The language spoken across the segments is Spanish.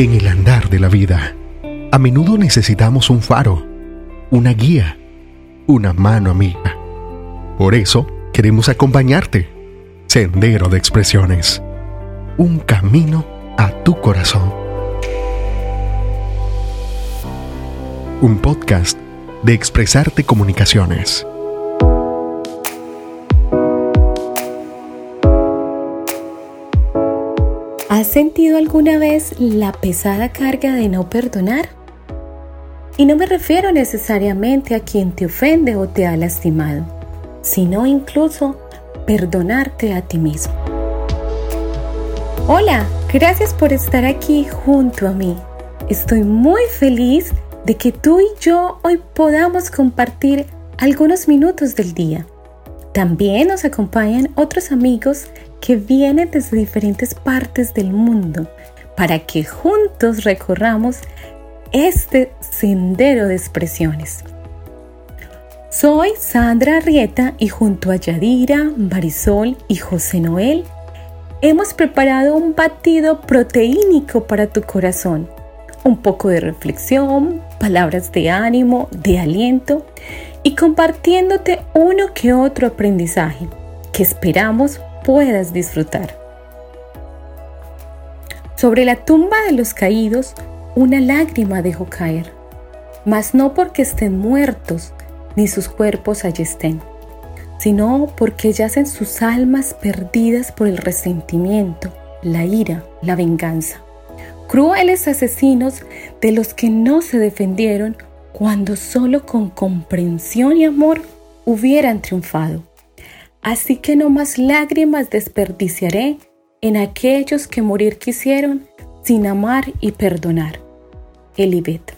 En el andar de la vida, a menudo necesitamos un faro, una guía, una mano amiga. Por eso queremos acompañarte. Sendero de Expresiones. Un camino a tu corazón. Un podcast de Expresarte Comunicaciones. ¿Has sentido alguna vez la pesada carga de no perdonar? Y no me refiero necesariamente a quien te ofende o te ha lastimado, sino incluso perdonarte a ti mismo. Hola, gracias por estar aquí junto a mí. Estoy muy feliz de que tú y yo hoy podamos compartir algunos minutos del día. También nos acompañan otros amigos que vienen desde diferentes partes del mundo para que juntos recorramos este sendero de expresiones. Soy Sandra Arrieta y junto a Yadira, Marisol y José Noel hemos preparado un batido proteínico para tu corazón. Un poco de reflexión, palabras de ánimo, de aliento y compartiéndote uno que otro aprendizaje que esperamos puedas disfrutar. Sobre la tumba de los caídos, una lágrima dejó caer, mas no porque estén muertos, ni sus cuerpos allí estén, sino porque yacen sus almas perdidas por el resentimiento, la ira, la venganza. Crueles asesinos de los que no se defendieron cuando solo con comprensión y amor hubieran triunfado. Así que no más lágrimas desperdiciaré en aquellos que morir quisieron sin amar y perdonar. Elibet.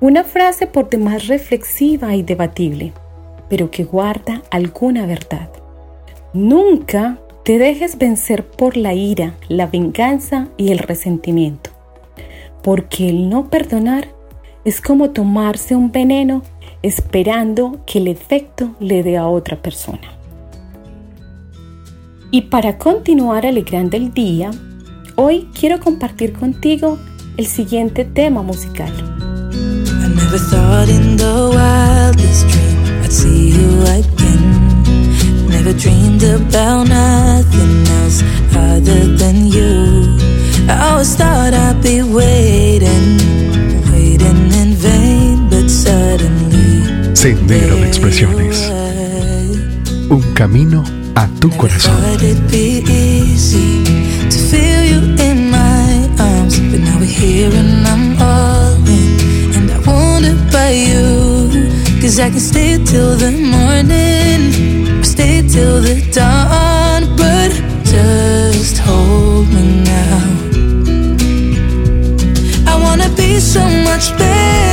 Una frase por demás reflexiva y debatible, pero que guarda alguna verdad. Nunca te dejes vencer por la ira, la venganza y el resentimiento, porque el no perdonar es como tomarse un veneno esperando que el efecto le dé a otra persona. Y para continuar alegrando el día, hoy quiero compartir contigo el siguiente tema musical. I Sendero de Expresiones. Un camino a tu corazón. Cause I can stay till the morning, or stay till the dawn, but just hold me now. I wanna be so much better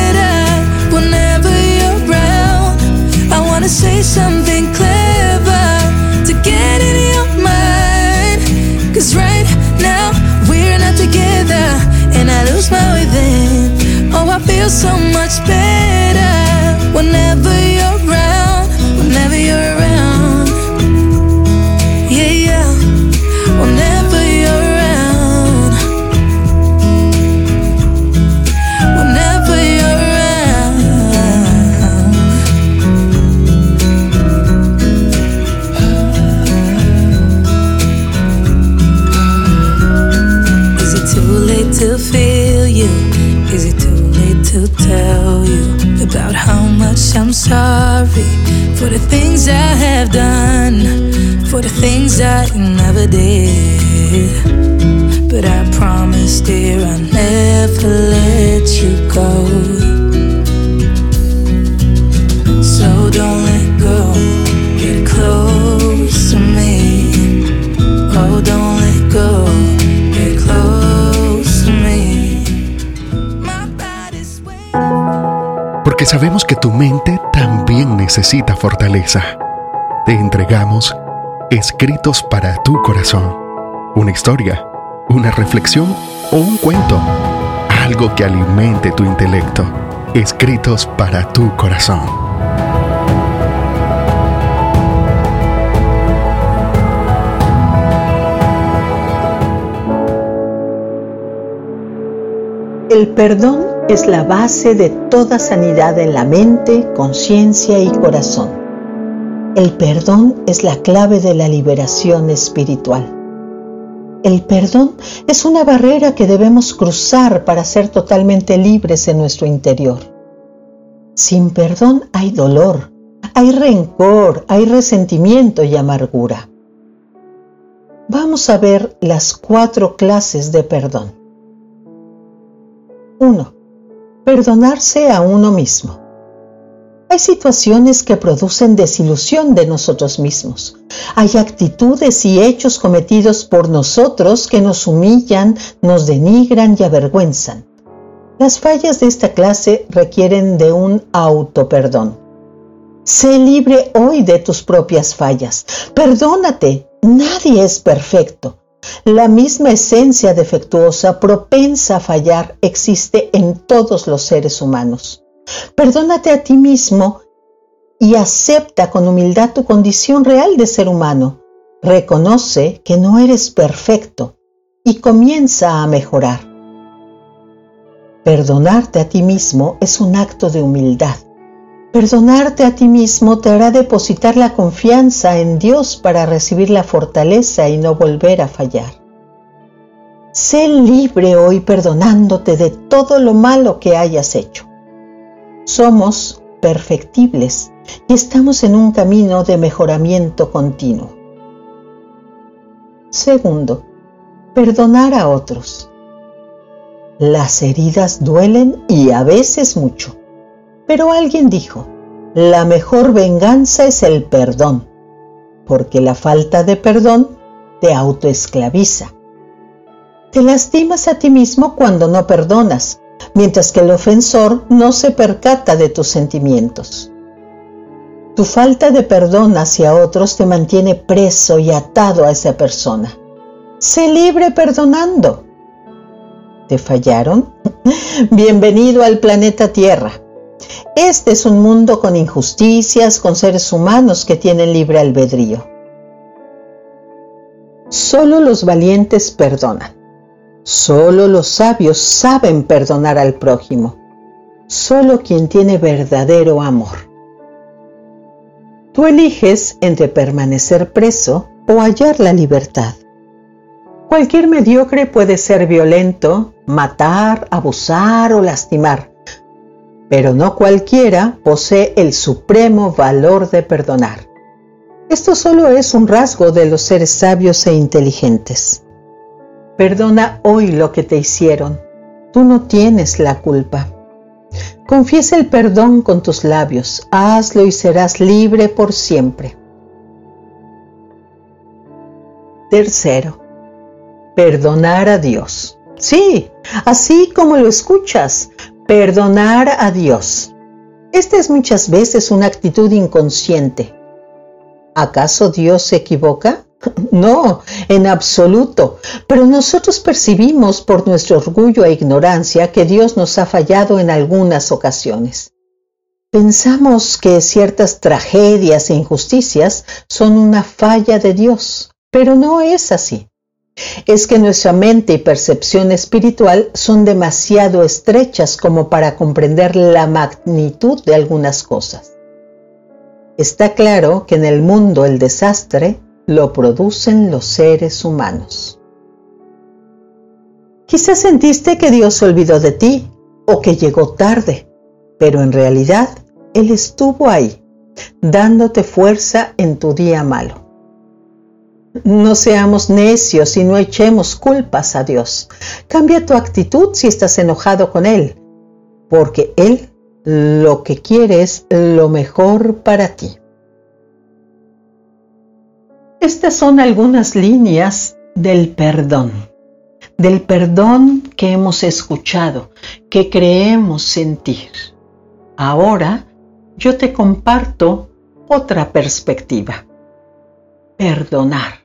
say something clever to get in your mind. Cause right now we're not together, and I lose my way. Oh, I feel so much better fortaleza. Te entregamos escritos para tu corazón. Una historia, una reflexión o un cuento. Algo que alimente tu intelecto. Escritos para tu corazón. El perdón es la base de toda sanidad en la mente, conciencia y corazón. El perdón es la clave de la liberación espiritual. El perdón es una barrera que debemos cruzar para ser totalmente libres en nuestro interior. Sin perdón hay dolor, hay rencor, hay resentimiento y amargura. Vamos a ver las cuatro clases de perdón. 1. Perdonarse a uno mismo. Hay situaciones que producen desilusión de nosotros mismos. Hay actitudes y hechos cometidos por nosotros que nos humillan, nos denigran y avergüenzan. Las fallas de esta clase requieren de un autoperdón. Sé libre hoy de tus propias fallas. Perdónate. Nadie es perfecto. La misma esencia defectuosa, propensa a fallar, existe en todos los seres humanos. Perdónate a ti mismo y acepta con humildad tu condición real de ser humano. Reconoce que no eres perfecto y comienza a mejorar. Perdonarte a ti mismo es un acto de humildad. Perdonarte a ti mismo te hará depositar la confianza en Dios para recibir la fortaleza y no volver a fallar. Sé libre hoy perdonándote de todo lo malo que hayas hecho. Somos perfectibles y estamos en un camino de mejoramiento continuo. Segundo, perdonar a otros. Las heridas duelen y a veces mucho. Pero alguien dijo, la mejor venganza es el perdón, porque la falta de perdón te autoesclaviza. Te lastimas a ti mismo cuando no perdonas, mientras que el ofensor no se percata de tus sentimientos. Tu falta de perdón hacia otros te mantiene preso y atado a esa persona. Sé libre perdonando. ¿Te fallaron? Bienvenido al planeta Tierra. Este es un mundo con injusticias, con seres humanos que tienen libre albedrío. Solo los valientes perdonan. Solo los sabios saben perdonar al prójimo. Solo quien tiene verdadero amor. Tú eliges entre permanecer preso o hallar la libertad. Cualquier mediocre puede ser violento, matar, abusar o lastimar pero no cualquiera posee el supremo valor de perdonar. Esto solo es un rasgo de los seres sabios e inteligentes. Perdona hoy lo que te hicieron. Tú no tienes la culpa. Confiesa el perdón con tus labios. Hazlo y serás libre por siempre. Tercero, perdonar a Dios. Sí, así como lo escuchas, Perdonar a Dios. Esta es muchas veces una actitud inconsciente. ¿Acaso Dios se equivoca? No, en absoluto. Pero nosotros percibimos por nuestro orgullo e ignorancia que Dios nos ha fallado en algunas ocasiones. Pensamos que ciertas tragedias e injusticias son una falla de Dios, pero no es así es que nuestra mente y percepción espiritual son demasiado estrechas como para comprender la magnitud de algunas cosas. Está claro que en el mundo el desastre lo producen los seres humanos. Quizás sentiste que Dios se olvidó de ti o que llegó tarde, pero en realidad Él estuvo ahí, dándote fuerza en tu día malo. No seamos necios y no echemos culpas a Dios. Cambia tu actitud si estás enojado con Él, porque Él lo que quiere es lo mejor para ti. Estas son algunas líneas del perdón, del perdón que hemos escuchado, que creemos sentir. Ahora yo te comparto otra perspectiva. Perdonar.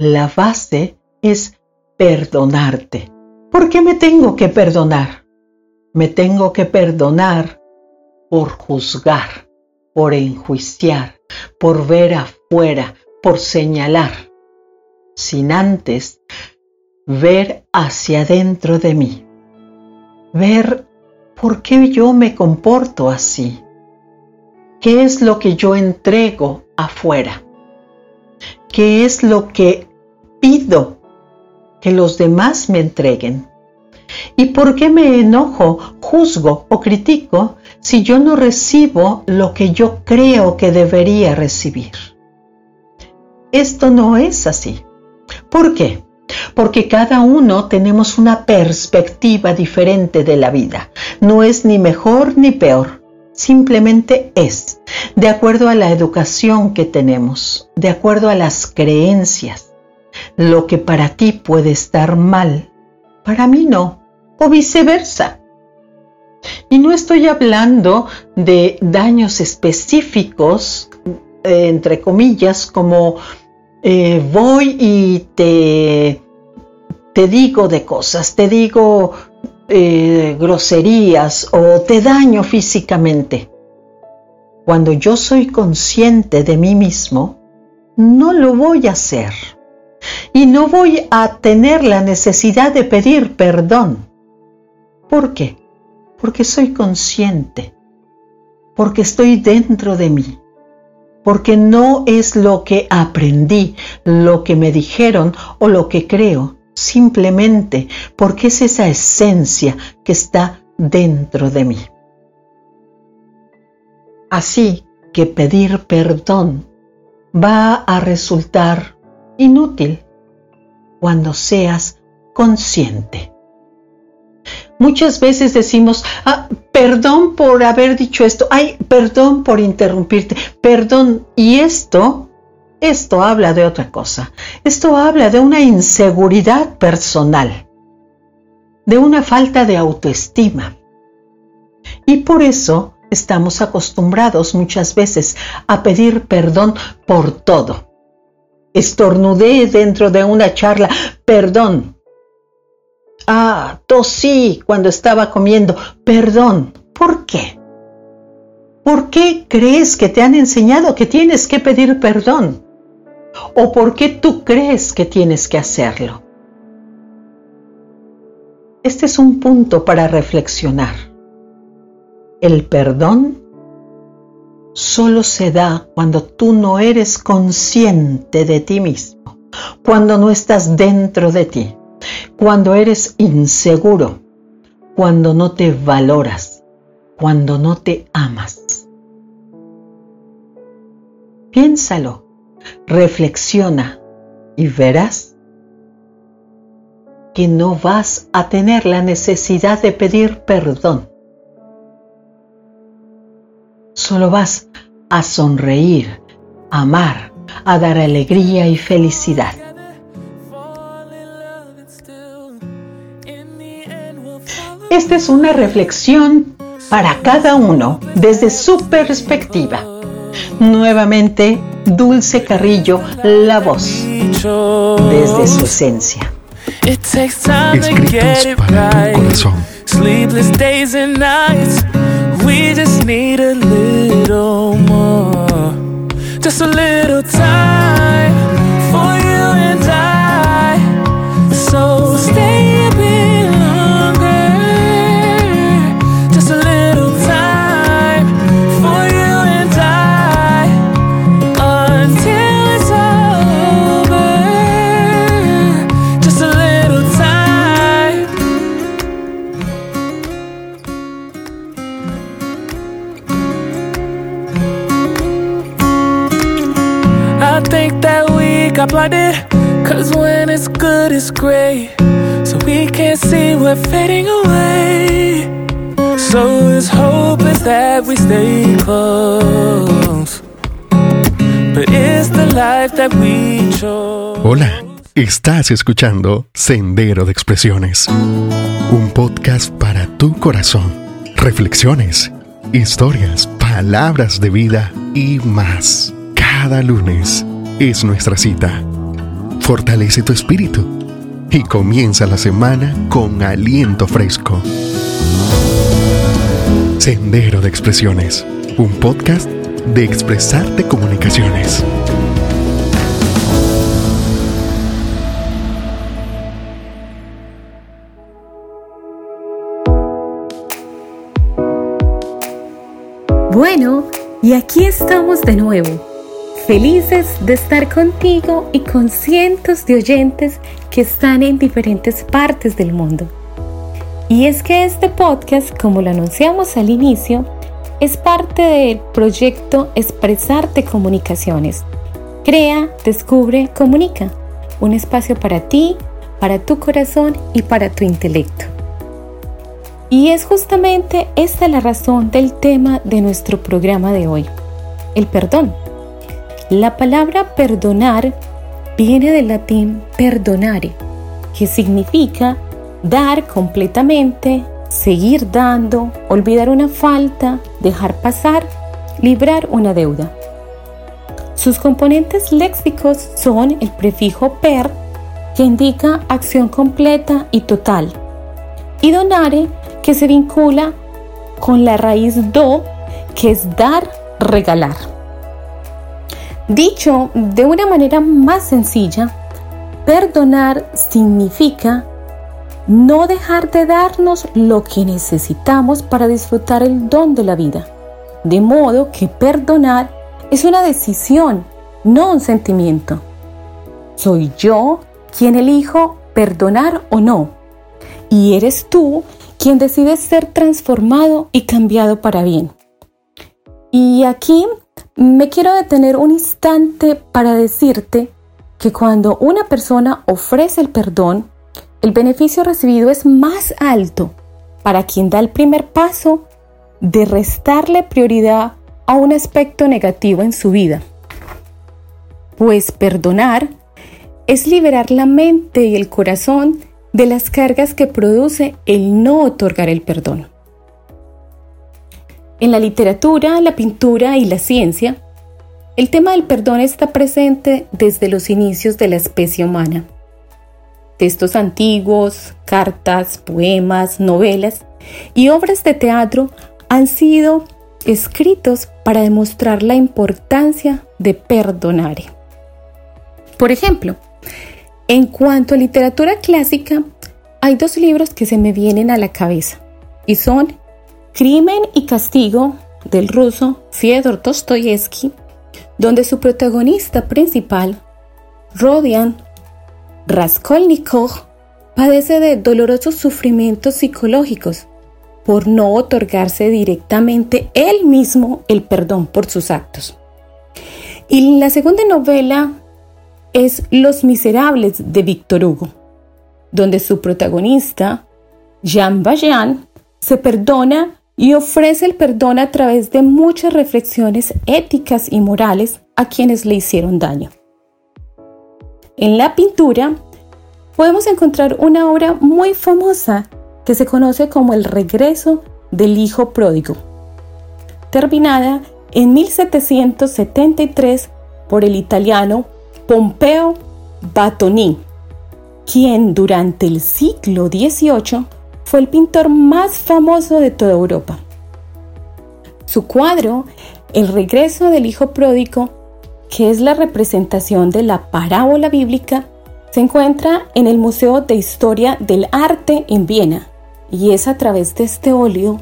La base es perdonarte. ¿Por qué me tengo que perdonar? Me tengo que perdonar por juzgar, por enjuiciar, por ver afuera, por señalar, sin antes ver hacia dentro de mí. ver por qué yo me comporto así. ¿Qué es lo que yo entrego afuera? ¿Qué es lo que pido que los demás me entreguen? ¿Y por qué me enojo, juzgo o critico si yo no recibo lo que yo creo que debería recibir? Esto no es así. ¿Por qué? Porque cada uno tenemos una perspectiva diferente de la vida. No es ni mejor ni peor, simplemente es, de acuerdo a la educación que tenemos, de acuerdo a las creencias. Lo que para ti puede estar mal, para mí no, o viceversa. Y no estoy hablando de daños específicos, eh, entre comillas, como eh, voy y te, te digo de cosas, te digo eh, groserías o te daño físicamente. Cuando yo soy consciente de mí mismo, no lo voy a hacer. Y no voy a tener la necesidad de pedir perdón. ¿Por qué? Porque soy consciente. Porque estoy dentro de mí porque no es lo que aprendí, lo que me dijeron o lo que creo, simplemente porque es esa esencia que está dentro de mí. Así que pedir perdón va a resultar inútil cuando seas consciente. Muchas veces decimos, ah, perdón por haber dicho esto, ay, perdón por interrumpirte, perdón. Y esto, esto habla de otra cosa. Esto habla de una inseguridad personal, de una falta de autoestima. Y por eso estamos acostumbrados muchas veces a pedir perdón por todo. Estornudé dentro de una charla, perdón, Ah, tosí cuando estaba comiendo. Perdón. ¿Por qué? ¿Por qué crees que te han enseñado que tienes que pedir perdón? ¿O por qué tú crees que tienes que hacerlo? Este es un punto para reflexionar. El perdón solo se da cuando tú no eres consciente de ti mismo, cuando no estás dentro de ti cuando eres inseguro, cuando no te valoras, cuando no te amas. Piénsalo, reflexiona y verás que no vas a tener la necesidad de pedir perdón. Solo vas a sonreír, amar, a dar alegría y felicidad. Esta es una reflexión para cada uno desde su perspectiva. Nuevamente, Dulce Carrillo, la voz, desde su esencia. Escritos para tu corazón. Need a little So we see we're fading away. So hope that we stay close. But the life that we. Hola. Estás escuchando Sendero de Expresiones, un podcast para tu corazón. Reflexiones, historias, palabras de vida y más. Cada lunes es nuestra cita. Fortalece tu espíritu y comienza la semana con aliento fresco. Sendero de Expresiones, un podcast de Expresarte Comunicaciones. Bueno, y aquí estamos de nuevo felices de estar contigo y con cientos de oyentes que están en diferentes partes del mundo. Y es que este podcast, como lo anunciamos al inicio, es parte del proyecto Expresarte Comunicaciones. Crea, descubre, comunica. Un espacio para ti, para tu corazón y para tu intelecto. Y es justamente esta la razón del tema de nuestro programa de hoy, el perdón. La palabra perdonar viene del latín perdonare, que significa dar completamente, seguir dando, olvidar una falta, dejar pasar, librar una deuda. Sus componentes léxicos son el prefijo per, que indica acción completa y total, y donare, que se vincula con la raíz do, que es dar, regalar. Dicho de una manera más sencilla, perdonar significa no dejar de darnos lo que necesitamos para disfrutar el don de la vida. De modo que perdonar es una decisión, no un sentimiento. Soy yo quien elijo perdonar o no. Y eres tú quien decide ser transformado y cambiado para bien. Y aquí me quiero detener un instante para decirte que cuando una persona ofrece el perdón, el beneficio recibido es más alto para quien da el primer paso de restarle prioridad a un aspecto negativo en su vida. Pues perdonar es liberar la mente y el corazón de las cargas que produce el no otorgar el perdón. En la literatura, la pintura y la ciencia, el tema del perdón está presente desde los inicios de la especie humana textos antiguos, cartas, poemas, novelas y obras de teatro han sido escritos para demostrar la importancia de perdonar. Por ejemplo, en cuanto a literatura clásica, hay dos libros que se me vienen a la cabeza y son Crimen y Castigo del ruso Fyodor Dostoyevsky, donde su protagonista principal, Rodian Raskolnikov padece de dolorosos sufrimientos psicológicos por no otorgarse directamente él mismo el perdón por sus actos. Y la segunda novela es Los Miserables de Víctor Hugo, donde su protagonista, Jean Valjean, se perdona y ofrece el perdón a través de muchas reflexiones éticas y morales a quienes le hicieron daño. En la pintura podemos encontrar una obra muy famosa que se conoce como El regreso del hijo pródigo, terminada en 1773 por el italiano Pompeo Batoni, quien durante el siglo XVIII fue el pintor más famoso de toda Europa. Su cuadro, El regreso del hijo pródigo, que es la representación de la parábola bíblica, se encuentra en el Museo de Historia del Arte en Viena y es a través de este óleo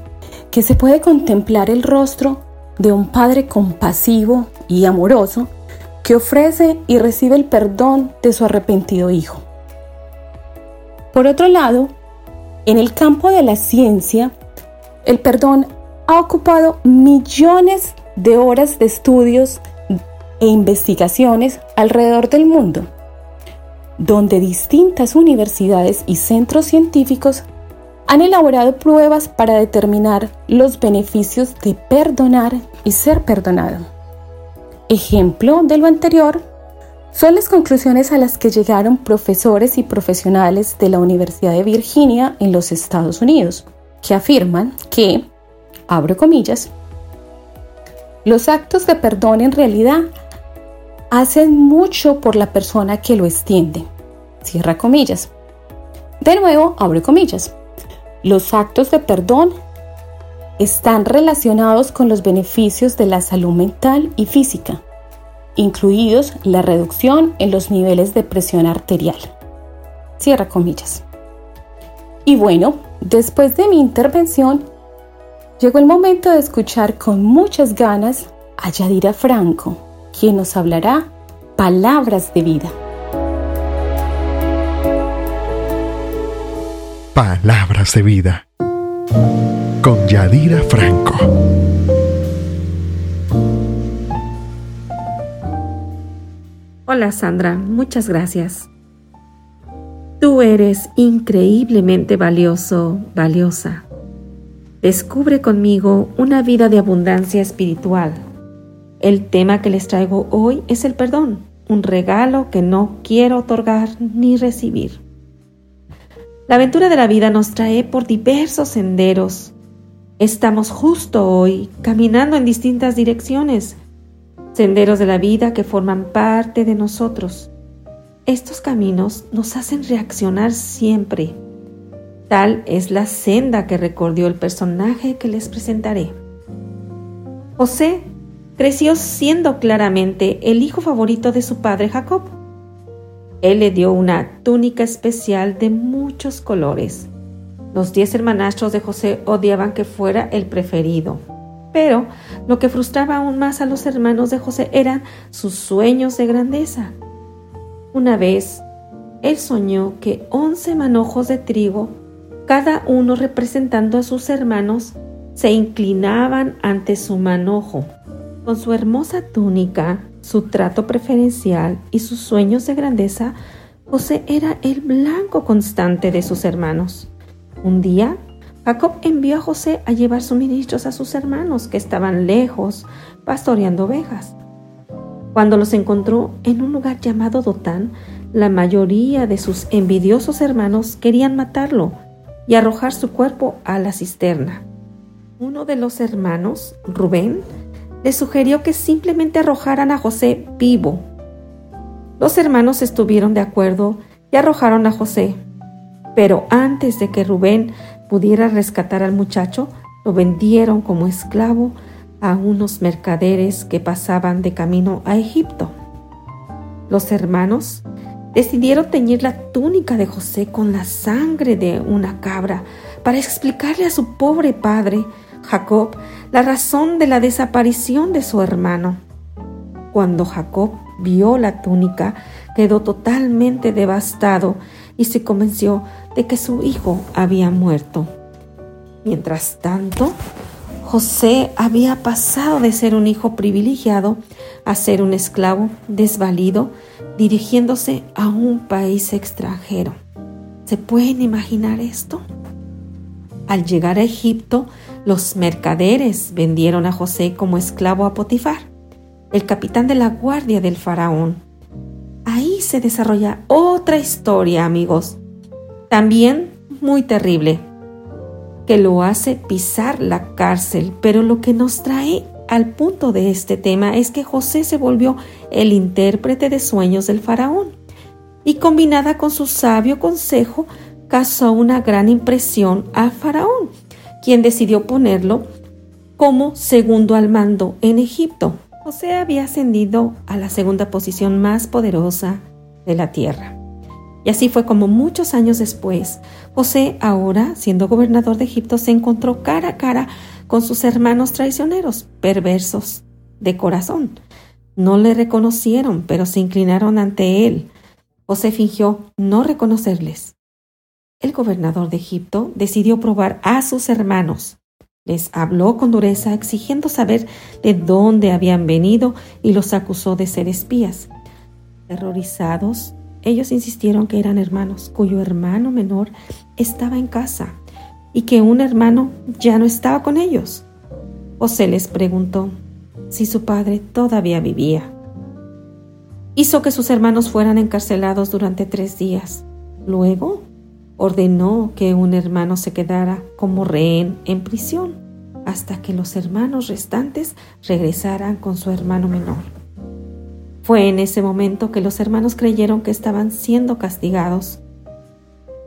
que se puede contemplar el rostro de un padre compasivo y amoroso que ofrece y recibe el perdón de su arrepentido hijo. Por otro lado, en el campo de la ciencia, el perdón ha ocupado millones de horas de estudios e investigaciones alrededor del mundo, donde distintas universidades y centros científicos han elaborado pruebas para determinar los beneficios de perdonar y ser perdonado. Ejemplo de lo anterior son las conclusiones a las que llegaron profesores y profesionales de la Universidad de Virginia en los Estados Unidos, que afirman que, abro comillas, los actos de perdón en realidad hacen mucho por la persona que lo extiende. Cierra comillas. De nuevo, abre comillas. Los actos de perdón están relacionados con los beneficios de la salud mental y física, incluidos la reducción en los niveles de presión arterial. Cierra comillas. Y bueno, después de mi intervención, Llegó el momento de escuchar con muchas ganas a Yadira Franco, quien nos hablará palabras de vida. Palabras de vida con Yadira Franco. Hola Sandra, muchas gracias. Tú eres increíblemente valioso, valiosa. Descubre conmigo una vida de abundancia espiritual. El tema que les traigo hoy es el perdón, un regalo que no quiero otorgar ni recibir. La aventura de la vida nos trae por diversos senderos. Estamos justo hoy caminando en distintas direcciones, senderos de la vida que forman parte de nosotros. Estos caminos nos hacen reaccionar siempre. Tal es la senda que recorrió el personaje que les presentaré. José creció siendo claramente el hijo favorito de su padre Jacob. Él le dio una túnica especial de muchos colores. Los diez hermanastros de José odiaban que fuera el preferido. Pero lo que frustraba aún más a los hermanos de José eran sus sueños de grandeza. Una vez, él soñó que once manojos de trigo, cada uno representando a sus hermanos, se inclinaban ante su manojo. Con su hermosa túnica, su trato preferencial y sus sueños de grandeza, José era el blanco constante de sus hermanos. Un día, Jacob envió a José a llevar suministros a sus hermanos que estaban lejos, pastoreando ovejas. Cuando los encontró en un lugar llamado Dotán, la mayoría de sus envidiosos hermanos querían matarlo y arrojar su cuerpo a la cisterna. Uno de los hermanos, Rubén, le sugirió que simplemente arrojaran a José vivo. Los hermanos estuvieron de acuerdo y arrojaron a José. Pero antes de que Rubén pudiera rescatar al muchacho, lo vendieron como esclavo a unos mercaderes que pasaban de camino a Egipto. Los hermanos decidieron teñir la túnica de José con la sangre de una cabra para explicarle a su pobre padre Jacob la razón de la desaparición de su hermano. Cuando Jacob vio la túnica, quedó totalmente devastado y se convenció de que su hijo había muerto. Mientras tanto, José había pasado de ser un hijo privilegiado a ser un esclavo desvalido, dirigiéndose a un país extranjero. ¿Se pueden imaginar esto? Al llegar a Egipto, los mercaderes vendieron a José como esclavo a Potifar, el capitán de la guardia del faraón. Se desarrolla otra historia, amigos, también muy terrible, que lo hace pisar la cárcel, pero lo que nos trae al punto de este tema es que José se volvió el intérprete de sueños del faraón y combinada con su sabio consejo causó una gran impresión a faraón quien decidió ponerlo como segundo al mando en Egipto. José había ascendido a la segunda posición más poderosa de la tierra. Y así fue como muchos años después, José, ahora siendo gobernador de Egipto, se encontró cara a cara con sus hermanos traicioneros, perversos de corazón. No le reconocieron, pero se inclinaron ante él. José fingió no reconocerles. El gobernador de Egipto decidió probar a sus hermanos. Les habló con dureza exigiendo saber de dónde habían venido y los acusó de ser espías. Terrorizados, ellos insistieron que eran hermanos, cuyo hermano menor estaba en casa y que un hermano ya no estaba con ellos. José les preguntó si su padre todavía vivía. Hizo que sus hermanos fueran encarcelados durante tres días. Luego ordenó que un hermano se quedara como rehén en prisión hasta que los hermanos restantes regresaran con su hermano menor. Fue en ese momento que los hermanos creyeron que estaban siendo castigados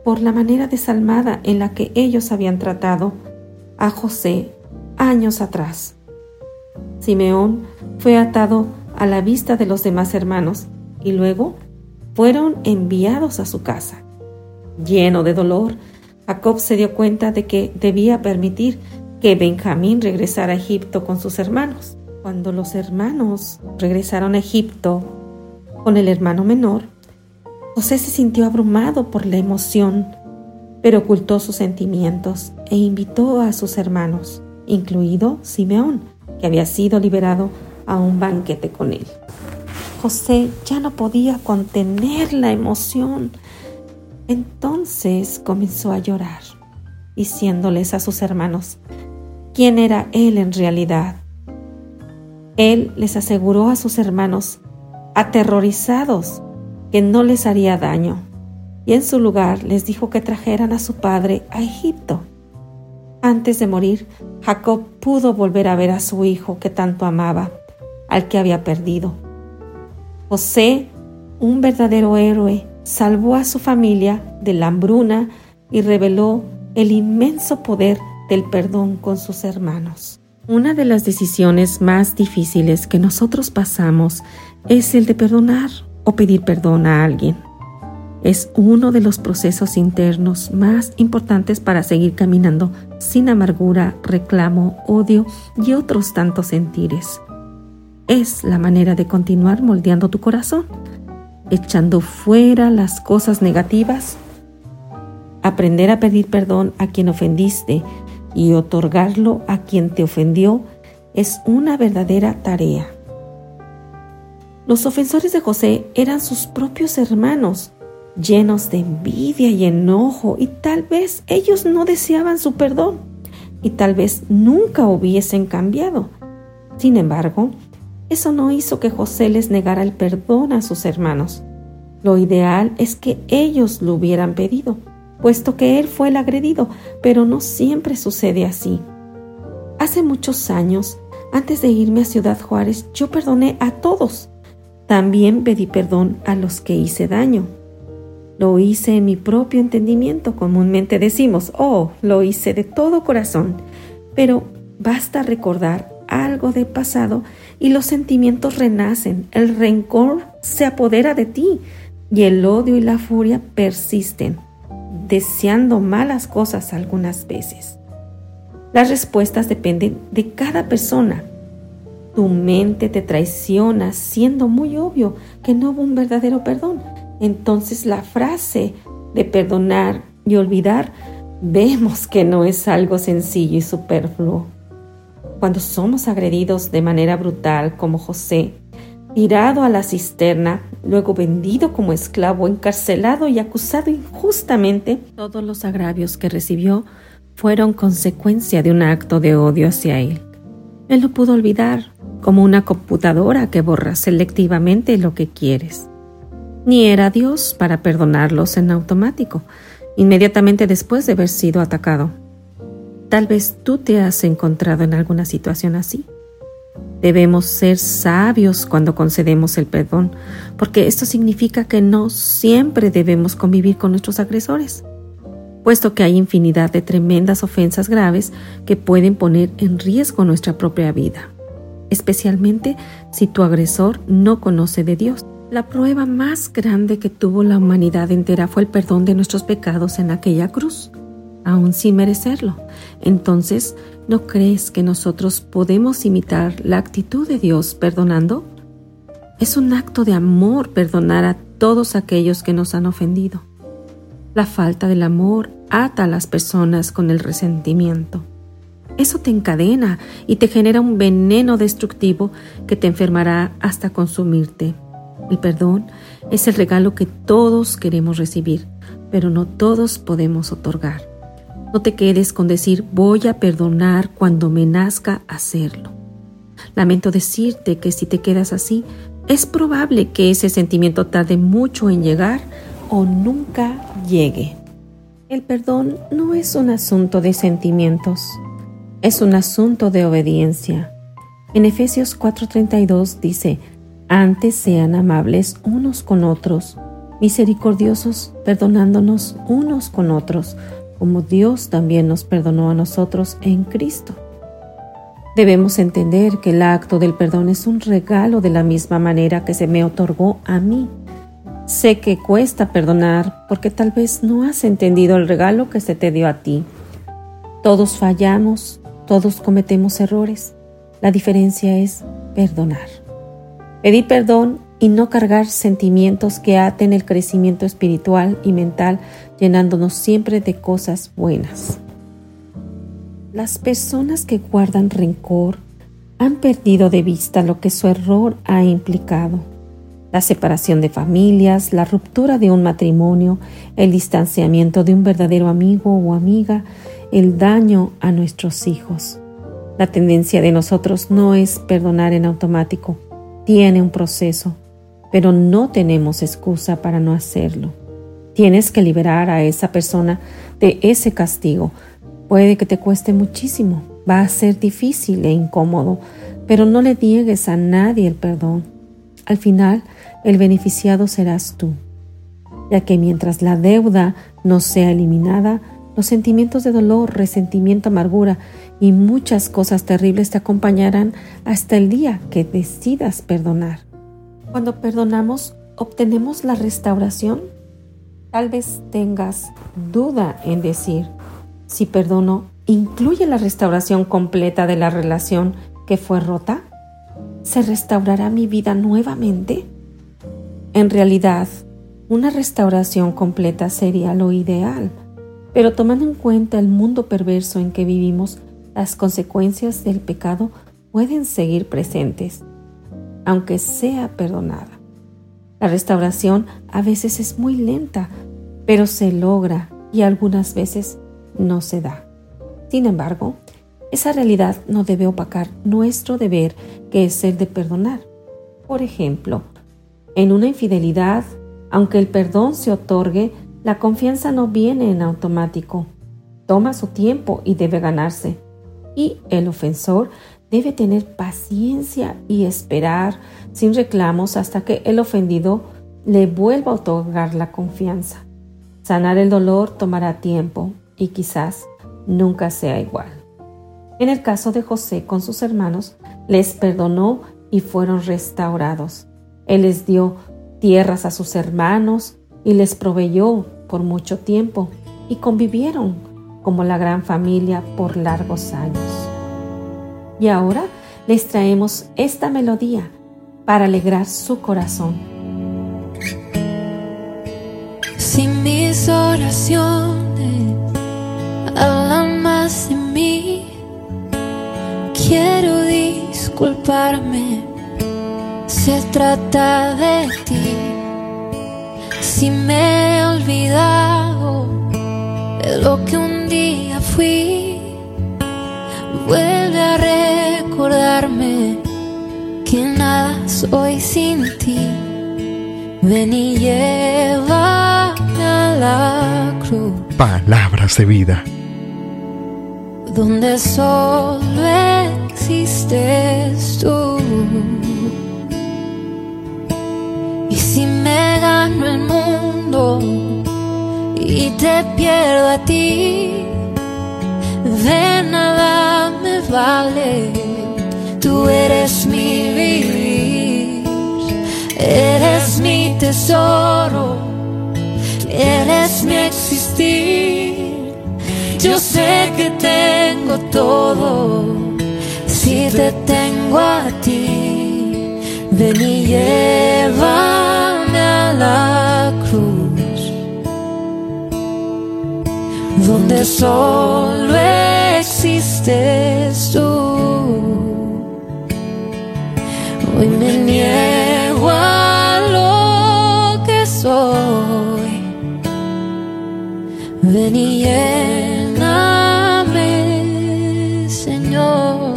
por la manera desalmada en la que ellos habían tratado a José años atrás. Simeón fue atado a la vista de los demás hermanos y luego fueron enviados a su casa. Lleno de dolor, Jacob se dio cuenta de que debía permitir que Benjamín regresara a Egipto con sus hermanos. Cuando los hermanos regresaron a Egipto con el hermano menor, José se sintió abrumado por la emoción, pero ocultó sus sentimientos e invitó a sus hermanos, incluido Simeón, que había sido liberado a un banquete con él. José ya no podía contener la emoción. Entonces comenzó a llorar, diciéndoles a sus hermanos quién era él en realidad. Él les aseguró a sus hermanos, aterrorizados, que no les haría daño, y en su lugar les dijo que trajeran a su padre a Egipto. Antes de morir, Jacob pudo volver a ver a su hijo que tanto amaba, al que había perdido. José, un verdadero héroe, salvó a su familia de la hambruna y reveló el inmenso poder del perdón con sus hermanos. Una de las decisiones más difíciles que nosotros pasamos es el de perdonar o pedir perdón a alguien. Es uno de los procesos internos más importantes para seguir caminando sin amargura, reclamo, odio y otros tantos sentires. Es la manera de continuar moldeando tu corazón, echando fuera las cosas negativas, aprender a pedir perdón a quien ofendiste y otorgarlo a quien te ofendió es una verdadera tarea. Los ofensores de José eran sus propios hermanos, llenos de envidia y enojo, y tal vez ellos no deseaban su perdón, y tal vez nunca hubiesen cambiado. Sin embargo, eso no hizo que José les negara el perdón a sus hermanos. Lo ideal es que ellos lo hubieran pedido, puesto que él fue el agredido, pero no siempre sucede así. Hace muchos años, antes de irme a Ciudad Juárez, yo perdoné a todos. También pedí perdón a los que hice daño. Lo hice en mi propio entendimiento, comúnmente decimos, oh, lo hice de todo corazón. Pero basta recordar algo del pasado y los sentimientos renacen, el rencor se apodera de ti y el odio y la furia persisten deseando malas cosas algunas veces. Las respuestas dependen de cada persona. Tu mente te traiciona siendo muy obvio que no hubo un verdadero perdón. Entonces la frase de perdonar y olvidar vemos que no es algo sencillo y superfluo. Cuando somos agredidos de manera brutal como José, tirado a la cisterna, luego vendido como esclavo, encarcelado y acusado injustamente, todos los agravios que recibió fueron consecuencia de un acto de odio hacia él. Él no pudo olvidar, como una computadora que borra selectivamente lo que quieres. Ni era Dios para perdonarlos en automático, inmediatamente después de haber sido atacado. Tal vez tú te has encontrado en alguna situación así. Debemos ser sabios cuando concedemos el perdón, porque esto significa que no siempre debemos convivir con nuestros agresores, puesto que hay infinidad de tremendas ofensas graves que pueden poner en riesgo nuestra propia vida, especialmente si tu agresor no conoce de Dios. La prueba más grande que tuvo la humanidad entera fue el perdón de nuestros pecados en aquella cruz, aun sin merecerlo. Entonces, ¿No crees que nosotros podemos imitar la actitud de Dios perdonando? Es un acto de amor perdonar a todos aquellos que nos han ofendido. La falta del amor ata a las personas con el resentimiento. Eso te encadena y te genera un veneno destructivo que te enfermará hasta consumirte. El perdón es el regalo que todos queremos recibir, pero no todos podemos otorgar. No te quedes con decir voy a perdonar cuando me nazca hacerlo. Lamento decirte que si te quedas así, es probable que ese sentimiento tarde mucho en llegar o nunca llegue. El perdón no es un asunto de sentimientos, es un asunto de obediencia. En Efesios 4:32 dice, antes sean amables unos con otros, misericordiosos, perdonándonos unos con otros, como Dios también nos perdonó a nosotros en Cristo. Debemos entender que el acto del perdón es un regalo de la misma manera que se me otorgó a mí. Sé que cuesta perdonar porque tal vez no has entendido el regalo que se te dio a ti. Todos fallamos, Todos cometemos errores. La diferencia es perdonar. Pedir perdón y no cargar sentimientos que aten el crecimiento espiritual y mental, llenándonos siempre de cosas buenas. Las personas que guardan rencor han perdido de vista lo que su error ha implicado. La separación de familias, la ruptura de un matrimonio, el distanciamiento de un verdadero amigo o amiga, el daño a nuestros hijos. La tendencia de nosotros no es perdonar en automático, tiene un proceso pero no tenemos excusa para no hacerlo. Tienes que liberar a esa persona de ese castigo. Puede que te cueste muchísimo, va a ser difícil e incómodo, pero no le niegues a nadie el perdón. Al final, el beneficiado serás tú, ya que mientras la deuda no sea eliminada, los sentimientos de dolor, resentimiento, amargura y muchas cosas terribles te acompañarán hasta el día que decidas perdonar. Cuando perdonamos, obtenemos la restauración. Tal vez tengas duda en decir, si perdono, ¿incluye la restauración completa de la relación que fue rota? ¿Se restaurará mi vida nuevamente? En realidad, una restauración completa sería lo ideal, pero tomando en cuenta el mundo perverso en que vivimos, las consecuencias del pecado pueden seguir presentes aunque sea perdonada. La restauración a veces es muy lenta, pero se logra y algunas veces no se da. Sin embargo, esa realidad no debe opacar nuestro deber, que es el de perdonar. Por ejemplo, en una infidelidad, aunque el perdón se otorgue, la confianza no viene en automático. Toma su tiempo y debe ganarse. Y el ofensor debe tener paciencia y esperar sin reclamos hasta que el ofendido le vuelva a otorgar la confianza. Sanar el dolor tomará tiempo y quizás nunca sea igual. En el caso de José con sus hermanos, les perdonó y fueron restaurados. Él les dio tierras a sus hermanos y les proveyó por mucho tiempo y convivieron como la gran familia por largos años. Y ahora les traemos esta melodía para alegrar su corazón. Si mis oraciones hablan más de mí, quiero disculparme. Se trata de ti. Si me he olvidado de lo que un día fui, vuelve a recordarme que nada soy sin ti. Ven y llévame a la cruz. Palabras de vida. Donde solo existes tú. Y si me gano el mundo y te pierdo a ti, de nada me vale tú eres mi vivir, eres mi tesoro, eres mi existir. Yo sé que tengo todo si te tengo a ti. Ven y llévame a la cruz, donde solo existes tú. Hoy me niego a lo que soy. Ven y lléname, Señor.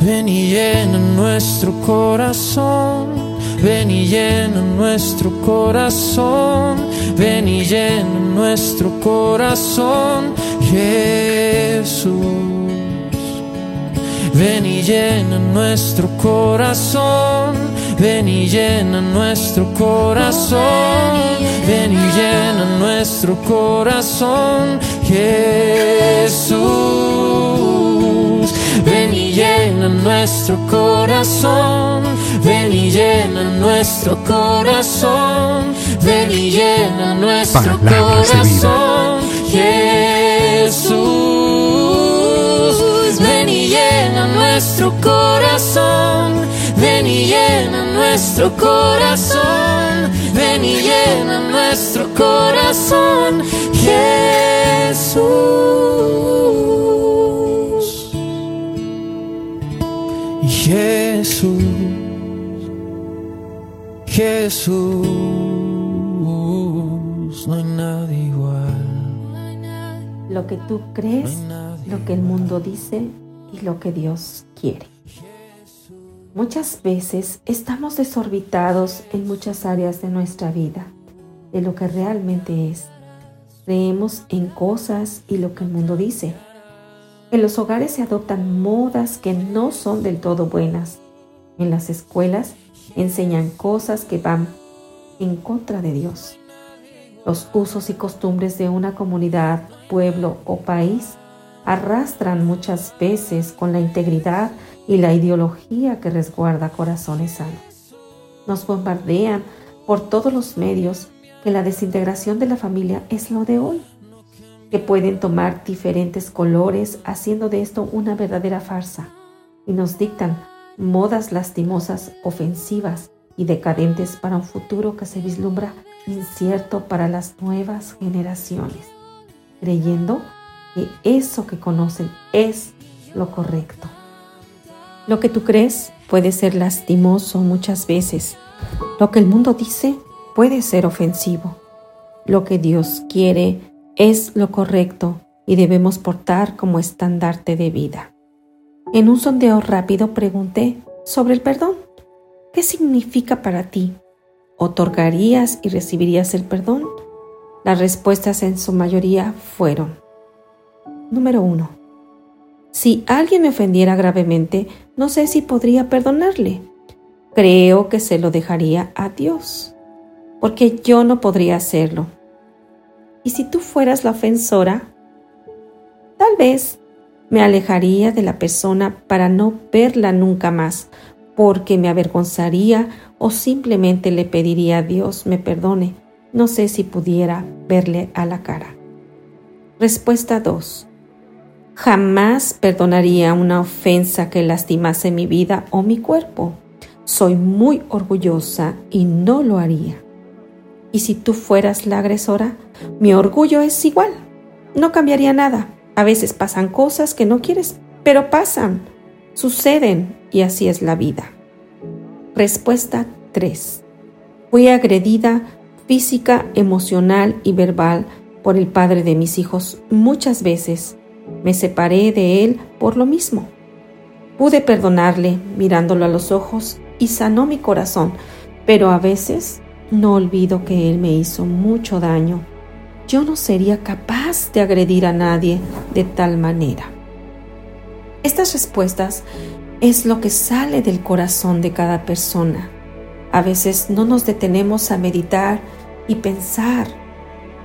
Ven y llena nuestro corazón. Ven y llena nuestro corazón. Ven y llena nuestro corazón Jesús. Ven y llena nuestro corazón, ven y llena nuestro corazón, ven y llena nuestro corazón, Jesús. Ven y llena nuestro corazón, ven y llena nuestro corazón, ven y llena nuestro Palabras de vida. Jesús, ven y llena nuestro corazón. Ven y llena nuestro corazón. Ven y llena nuestro corazón. Jesús. Jesús. Jesús. Lo que tú crees, lo que el mundo dice y lo que Dios quiere. Muchas veces estamos desorbitados en muchas áreas de nuestra vida, de lo que realmente es. Creemos en cosas y lo que el mundo dice. En los hogares se adoptan modas que no son del todo buenas. En las escuelas enseñan cosas que van en contra de Dios. Los usos y costumbres de una comunidad, pueblo o país arrastran muchas veces con la integridad y la ideología que resguarda corazones sanos. Nos bombardean por todos los medios que la desintegración de la familia es lo de hoy, que pueden tomar diferentes colores haciendo de esto una verdadera farsa y nos dictan modas lastimosas, ofensivas y decadentes para un futuro que se vislumbra incierto para las nuevas generaciones, creyendo que eso que conocen es lo correcto. Lo que tú crees puede ser lastimoso muchas veces. Lo que el mundo dice puede ser ofensivo. Lo que Dios quiere es lo correcto y debemos portar como estandarte de vida. En un sondeo rápido pregunté sobre el perdón. ¿Qué significa para ti? ¿Otorgarías y recibirías el perdón? Las respuestas en su mayoría fueron. Número 1. Si alguien me ofendiera gravemente, no sé si podría perdonarle. Creo que se lo dejaría a Dios, porque yo no podría hacerlo. Y si tú fueras la ofensora, tal vez me alejaría de la persona para no verla nunca más, porque me avergonzaría o simplemente le pediría a Dios me perdone. No sé si pudiera verle a la cara. Respuesta 2. Jamás perdonaría una ofensa que lastimase mi vida o mi cuerpo. Soy muy orgullosa y no lo haría. Y si tú fueras la agresora, mi orgullo es igual. No cambiaría nada. A veces pasan cosas que no quieres, pero pasan, suceden y así es la vida. Respuesta 3. Fui agredida física, emocional y verbal por el padre de mis hijos muchas veces. Me separé de él por lo mismo. Pude perdonarle mirándolo a los ojos y sanó mi corazón, pero a veces no olvido que él me hizo mucho daño. Yo no sería capaz de agredir a nadie de tal manera. Estas respuestas es lo que sale del corazón de cada persona. A veces no nos detenemos a meditar y pensar,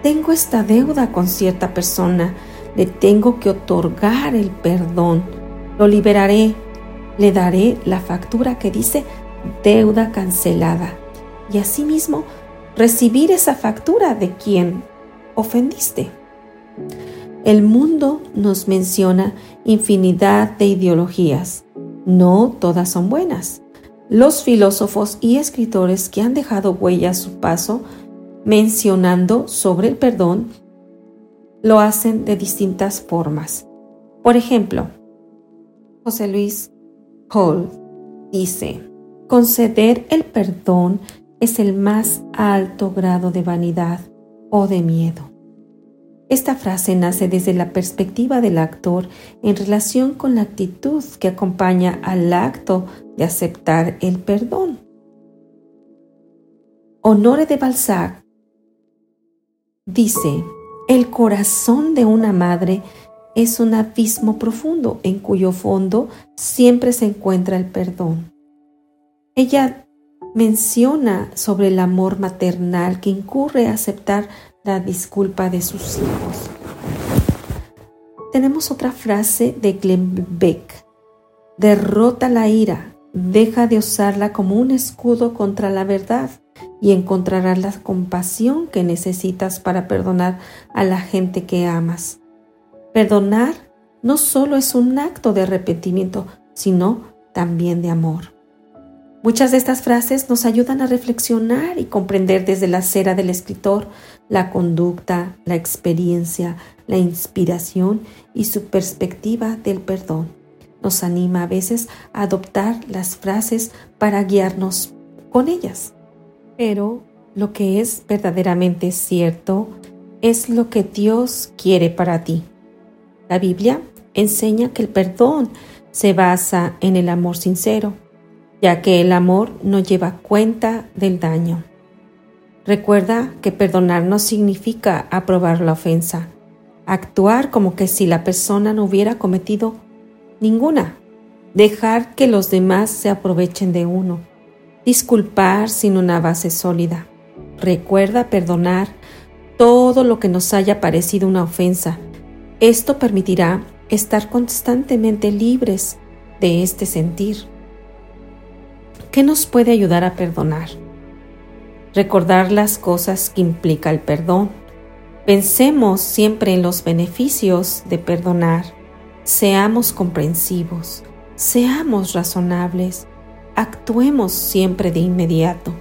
tengo esta deuda con cierta persona, le tengo que otorgar el perdón, lo liberaré, le daré la factura que dice deuda cancelada y asimismo recibir esa factura de quien ofendiste. El mundo nos menciona infinidad de ideologías. No todas son buenas. Los filósofos y escritores que han dejado huella a su paso mencionando sobre el perdón lo hacen de distintas formas. Por ejemplo, José Luis Hall dice, conceder el perdón es el más alto grado de vanidad o de miedo. Esta frase nace desde la perspectiva del actor en relación con la actitud que acompaña al acto de aceptar el perdón. Honore de Balzac dice, el corazón de una madre es un abismo profundo en cuyo fondo siempre se encuentra el perdón. Ella menciona sobre el amor maternal que incurre a aceptar la disculpa de sus hijos. Tenemos otra frase de Glenn Beck. Derrota la ira, deja de usarla como un escudo contra la verdad y encontrarás la compasión que necesitas para perdonar a la gente que amas. Perdonar no solo es un acto de arrepentimiento, sino también de amor. Muchas de estas frases nos ayudan a reflexionar y comprender desde la cera del escritor la conducta, la experiencia, la inspiración y su perspectiva del perdón. Nos anima a veces a adoptar las frases para guiarnos con ellas. Pero lo que es verdaderamente cierto es lo que Dios quiere para ti. La Biblia enseña que el perdón se basa en el amor sincero ya que el amor no lleva cuenta del daño. Recuerda que perdonar no significa aprobar la ofensa, actuar como que si la persona no hubiera cometido ninguna, dejar que los demás se aprovechen de uno, disculpar sin una base sólida. Recuerda perdonar todo lo que nos haya parecido una ofensa. Esto permitirá estar constantemente libres de este sentir. ¿Qué nos puede ayudar a perdonar? Recordar las cosas que implica el perdón. Pensemos siempre en los beneficios de perdonar. Seamos comprensivos, seamos razonables, actuemos siempre de inmediato.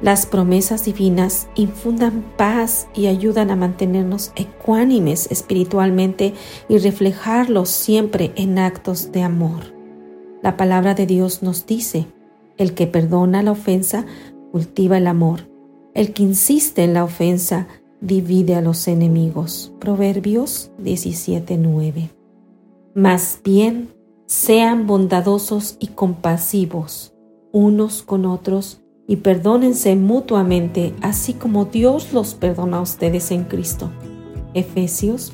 Las promesas divinas infundan paz y ayudan a mantenernos ecuánimes espiritualmente y reflejarlos siempre en actos de amor. La palabra de Dios nos dice, el que perdona la ofensa cultiva el amor. El que insiste en la ofensa divide a los enemigos. Proverbios 17:9. Más bien, sean bondadosos y compasivos unos con otros y perdónense mutuamente, así como Dios los perdona a ustedes en Cristo. Efesios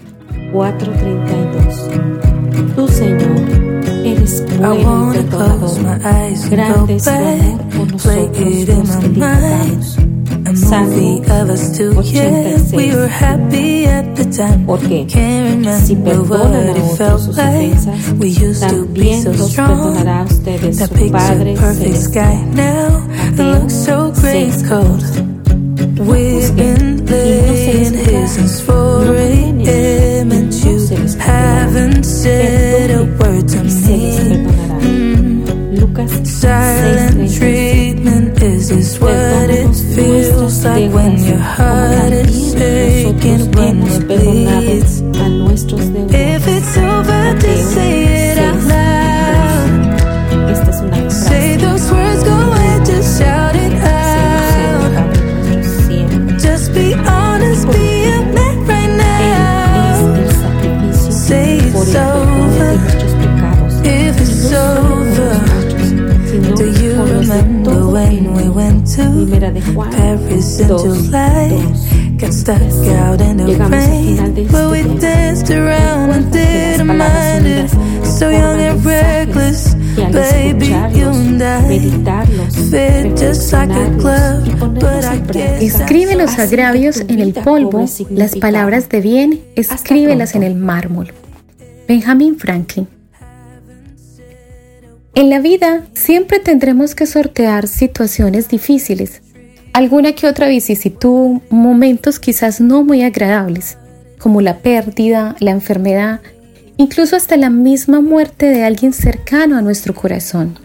4:32. Tu Señor eres bueno y perdonador. Grande es tu amor por nosotros los que te Salmo 86. Porque si perdonan a otros sus ofensas, también los perdonará a ustedes su Padre Celestial. Mateo 6, No juzguen y no se perdonará. Perdonen y se les perdonará. Lucas 6:36 Perdónanos nuestras deudas como también nosotros hemos perdonado a nuestros Primera de Juan Paris in 2, July? 2. Got stuck out in the Llegamos al final de rain, este but we tema. danced around and Recuerda que las didn't palabras mind it. unidas So young forman and mensajes reckless, y al escucharlos, meditarlos, fit just like a reflexionarlos glove, y ponerlos but I en práctica. Escribe los que agravios en el polvo, las palabras de bien, escríbelas en el mármol. Benjamin Franklin. En la vida siempre tendremos que sortear situaciones difíciles, alguna que otra vicisitud, momentos quizás no muy agradables, como la pérdida, la enfermedad, incluso hasta la misma muerte de alguien cercano a nuestro corazón.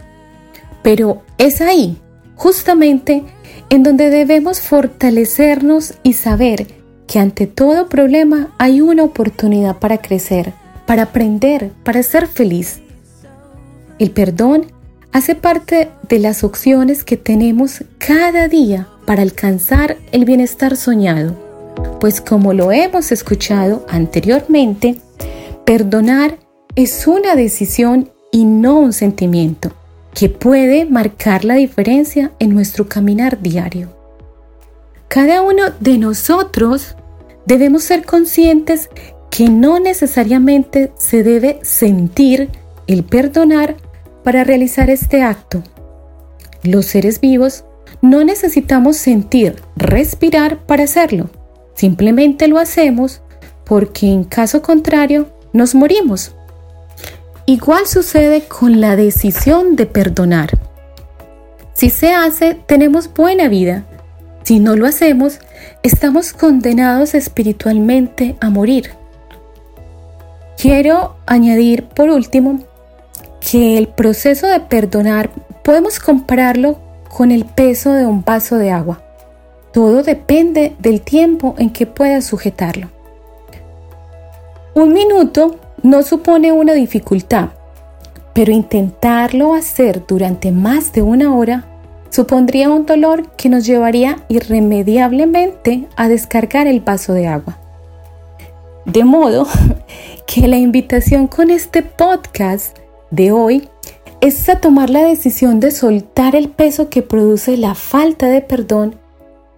Pero es ahí, justamente, en donde debemos fortalecernos y saber que ante todo problema hay una oportunidad para crecer, para aprender, para ser feliz. El perdón hace parte de las opciones que tenemos cada día para alcanzar el bienestar soñado, pues como lo hemos escuchado anteriormente, perdonar es una decisión y no un sentimiento que puede marcar la diferencia en nuestro caminar diario. Cada uno de nosotros debemos ser conscientes que no necesariamente se debe sentir el perdonar para realizar este acto. Los seres vivos no necesitamos sentir, respirar para hacerlo. Simplemente lo hacemos porque en caso contrario nos morimos. Igual sucede con la decisión de perdonar. Si se hace, tenemos buena vida, Si no lo hacemos, estamos condenados espiritualmente a morir. Quiero añadir por último que el proceso de perdonar podemos compararlo con el peso de un vaso de agua. Todo depende del tiempo en que puedas sujetarlo. Un minuto no supone una dificultad, pero intentarlo hacer durante más de una hora supondría un dolor que nos llevaría irremediablemente a descargar el vaso de agua. De modo que la invitación con este podcast de hoy es a tomar la decisión de soltar el peso que produce la falta de perdón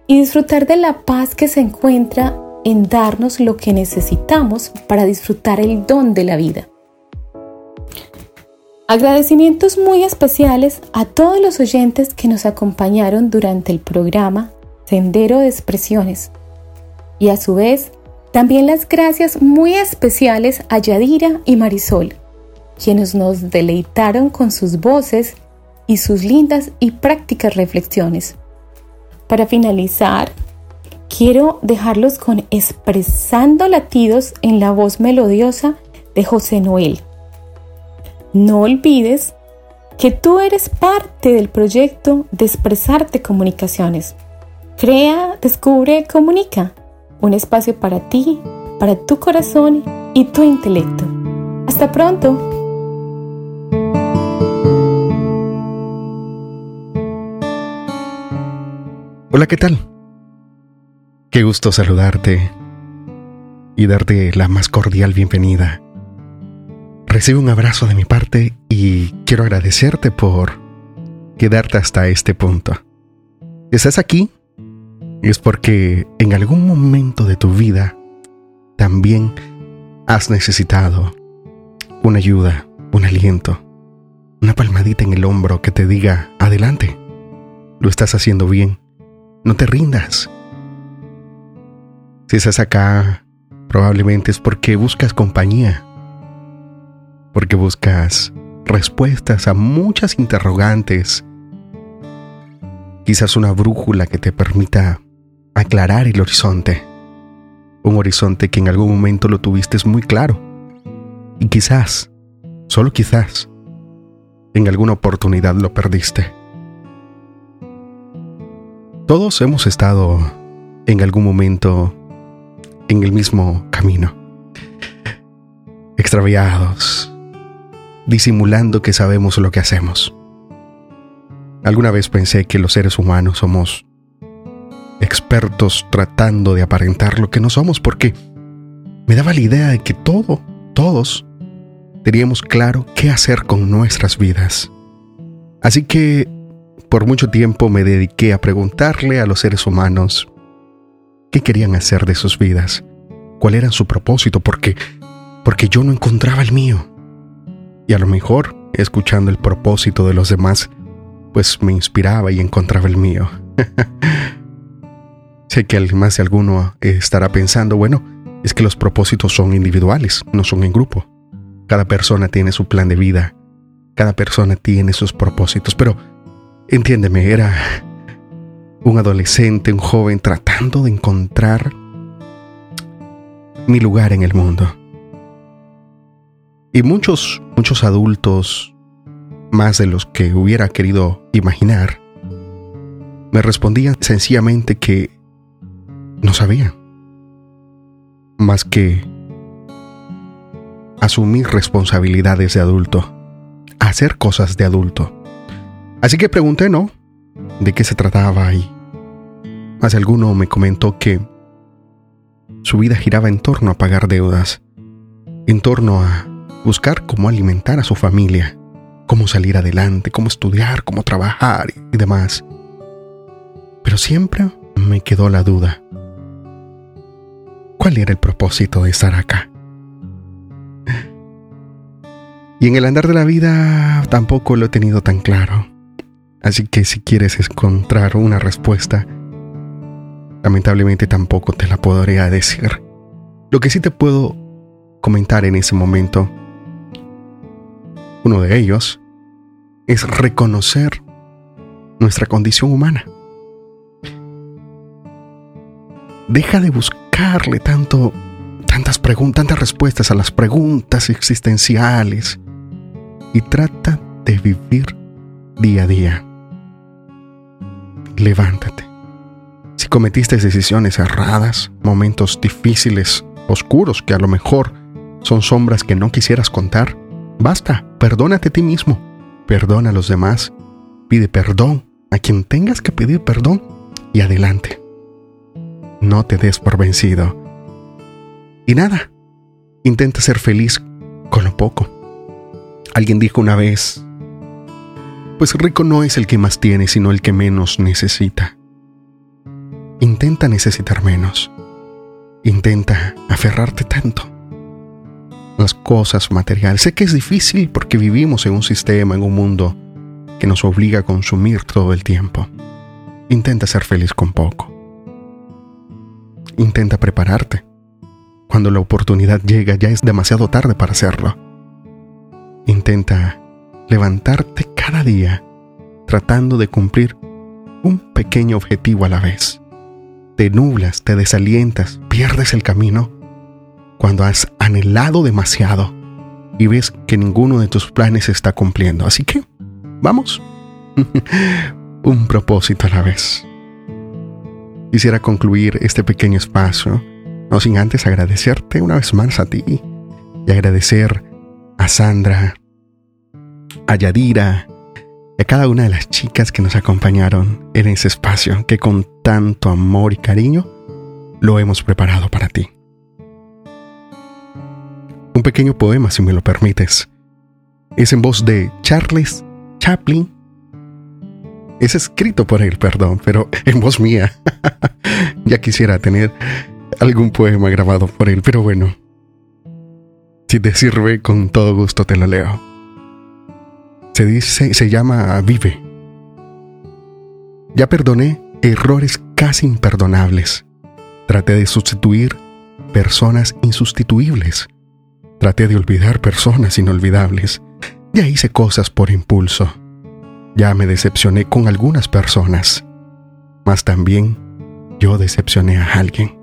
y disfrutar de la paz que se encuentra en darnos lo que necesitamos para disfrutar el don de la vida. Agradecimientos muy especiales a todos los oyentes que nos acompañaron durante el programa Sendero de Expresiones y a su vez también las gracias muy especiales a Yadira y Marisol, quienes nos deleitaron con sus voces y sus lindas y prácticas reflexiones. Para finalizar, quiero dejarlos con expresando latidos en la voz melodiosa de José Noel. No olvides que tú eres parte del proyecto de Expresarte Comunicaciones. Crea, descubre, comunica. Un espacio para ti, para tu corazón y tu intelecto. Hasta pronto. Hola, ¿qué tal? Qué gusto saludarte y darte la más cordial bienvenida. Recibe un abrazo de mi parte y quiero agradecerte por quedarte hasta este punto. Estás aquí, es porque en algún momento de tu vida también has necesitado una ayuda, un aliento, una palmadita en el hombro que te diga, adelante, lo estás haciendo bien no te rindas. Si estás acá, probablemente es porque buscas compañía, porque buscas respuestas a muchas interrogantes, quizás una brújula que te permita aclarar el horizonte, un horizonte que en algún momento lo tuviste muy claro y quizás, solo quizás, en alguna oportunidad lo perdiste. Todos hemos estado en algún momento en el mismo camino, extraviados, disimulando que sabemos lo que hacemos. Alguna vez pensé que los seres humanos somos expertos tratando de aparentar lo que no somos porque me daba la idea de que todo, todos, teníamos claro qué hacer con nuestras vidas. Así que por mucho tiempo me dediqué a preguntarle a los seres humanos qué querían hacer de sus vidas, cuál era su propósito, porque porque yo no encontraba el mío. Y a lo mejor, escuchando el propósito de los demás, pues me inspiraba y encontraba el mío. sé que más de alguno estará pensando, bueno, es que los propósitos son individuales, no son en grupo. Cada persona tiene su plan de vida, cada persona tiene sus propósitos, pero Entiéndeme, era un adolescente, un joven tratando de encontrar mi lugar en el mundo. Y muchos, muchos adultos, más de los que hubiera querido imaginar, me respondían sencillamente que no sabían. Más que asumir responsabilidades de adulto, hacer cosas de adulto. Así que pregunté, ¿no? ¿De qué se trataba y más alguno me comentó que su vida giraba en torno a pagar deudas, en torno a buscar cómo alimentar a su familia, cómo salir adelante, cómo estudiar, cómo trabajar y demás. Pero siempre me quedó la duda. ¿Cuál era el propósito de estar acá? Y en el andar de la vida tampoco lo he tenido tan claro. Así que si quieres encontrar una respuesta, lamentablemente tampoco te la podría decir. Lo que sí te puedo comentar en ese momento, uno de ellos, es reconocer nuestra condición humana. deja de buscarle tanto, tantas tantas respuestas a las preguntas existenciales y trata de vivir día a día. Levántate. Si cometiste decisiones erradas, momentos difíciles, oscuros, que a lo mejor son sombras que no quisieras contar, basta, perdónate a ti mismo, perdona a los demás, pide perdón a quien tengas que pedir perdón y adelante. No te des por vencido. Y nada, intenta ser feliz con lo poco. Alguien dijo una vez, pues rico no es el que más tiene, sino el que menos necesita. Intenta necesitar menos. Intenta aferrarte tanto. Las cosas materiales. Sé que es difícil porque vivimos en un sistema, en un mundo que nos obliga a consumir todo el tiempo. Intenta ser feliz con poco. Intenta prepararte. Cuando la oportunidad llega ya es demasiado tarde para hacerlo. Intenta levantarte cada día tratando de cumplir un pequeño objetivo a la vez. Te nublas, te desalientas, pierdes el camino cuando has anhelado demasiado y ves que ninguno de tus planes se está cumpliendo. Así que, vamos, un propósito a la vez. Quisiera concluir este pequeño espacio, no sin antes agradecerte una vez más a ti y agradecer a Sandra, a Yadira a cada una de las chicas que nos acompañaron en ese espacio que con tanto amor y cariño lo hemos preparado para ti. Un pequeño poema, si me lo permites. Es en voz de Charles Chaplin. Es escrito por él, perdón, pero en voz mía. ya quisiera tener algún poema grabado por él, pero bueno. Si te sirve, con todo gusto te lo leo se dice, se llama Vive. Ya perdoné errores casi imperdonables. Traté de sustituir personas insustituibles. Traté de olvidar personas inolvidables. Ya hice cosas por impulso. Ya me decepcioné con algunas personas. Mas también yo decepcioné a alguien.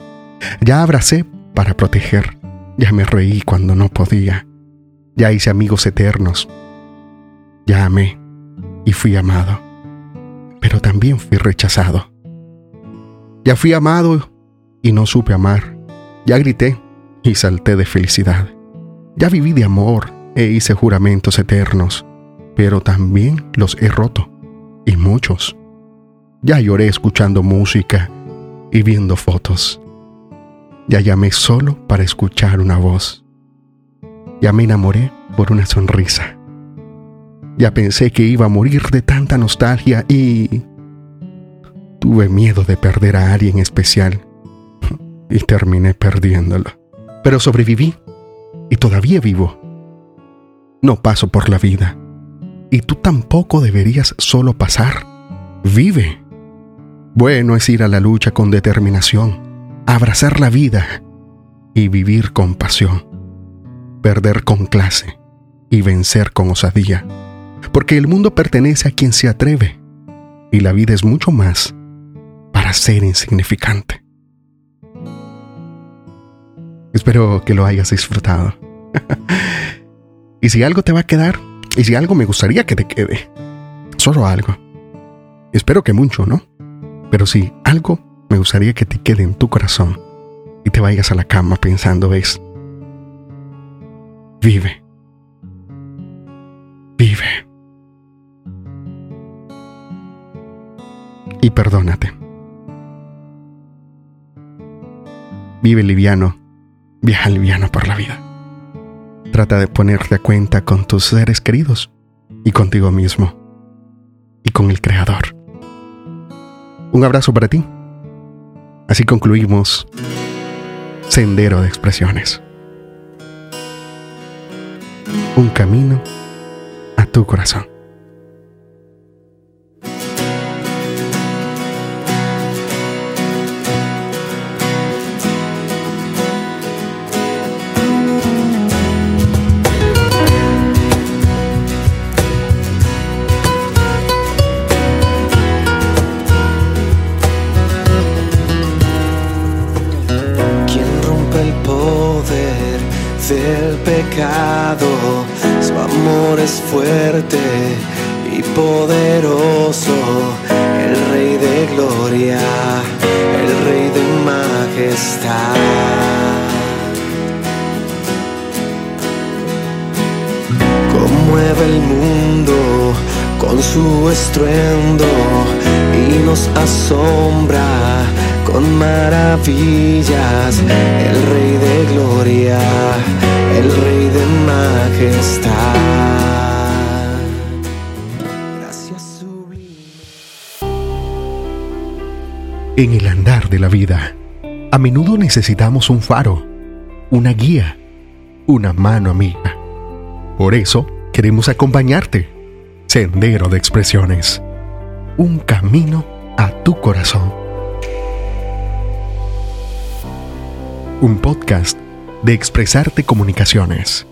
Ya abracé para proteger. Ya me reí cuando no podía. Ya hice amigos eternos ya amé y fui amado, pero también fui rechazado. Ya fui amado y no supe amar. Ya grité y salté de felicidad. Ya viví de amor e hice juramentos eternos, pero también los he roto, y muchos. Ya lloré escuchando música y viendo fotos. Ya llamé solo para escuchar una voz. Ya me enamoré por una sonrisa. Ya pensé que iba a morir de tanta nostalgia y... Tuve miedo de perder a alguien especial y terminé perdiéndolo. Pero sobreviví y todavía vivo. No paso por la vida y tú tampoco deberías solo pasar. Vive. Bueno es ir a la lucha con determinación, abrazar la vida y vivir con pasión, perder con clase y vencer con osadía porque el mundo pertenece a quien se atreve y la vida es mucho más para ser insignificante. Espero que lo hayas disfrutado. y si algo te va a quedar, y si algo me gustaría que te quede, solo algo. Espero que mucho, ¿no? Pero si algo me gustaría que te quede en tu corazón y te vayas a la cama pensando es, vive, vive. Y perdónate. Vive liviano, viaja liviano por la vida. Trata de ponerte a cuenta con tus seres queridos y contigo mismo y con el Creador. Un abrazo para ti. Así concluimos Sendero de Expresiones. Un camino a tu corazón. El Rey de gloria, el Rey de majestad. Gracias. En el andar de la vida, a menudo necesitamos un faro, una guía, una mano amiga. Por eso queremos acompañarte. Sendero de expresiones. Un camino a tu corazón. Un podcast de Expresarte Comunicaciones.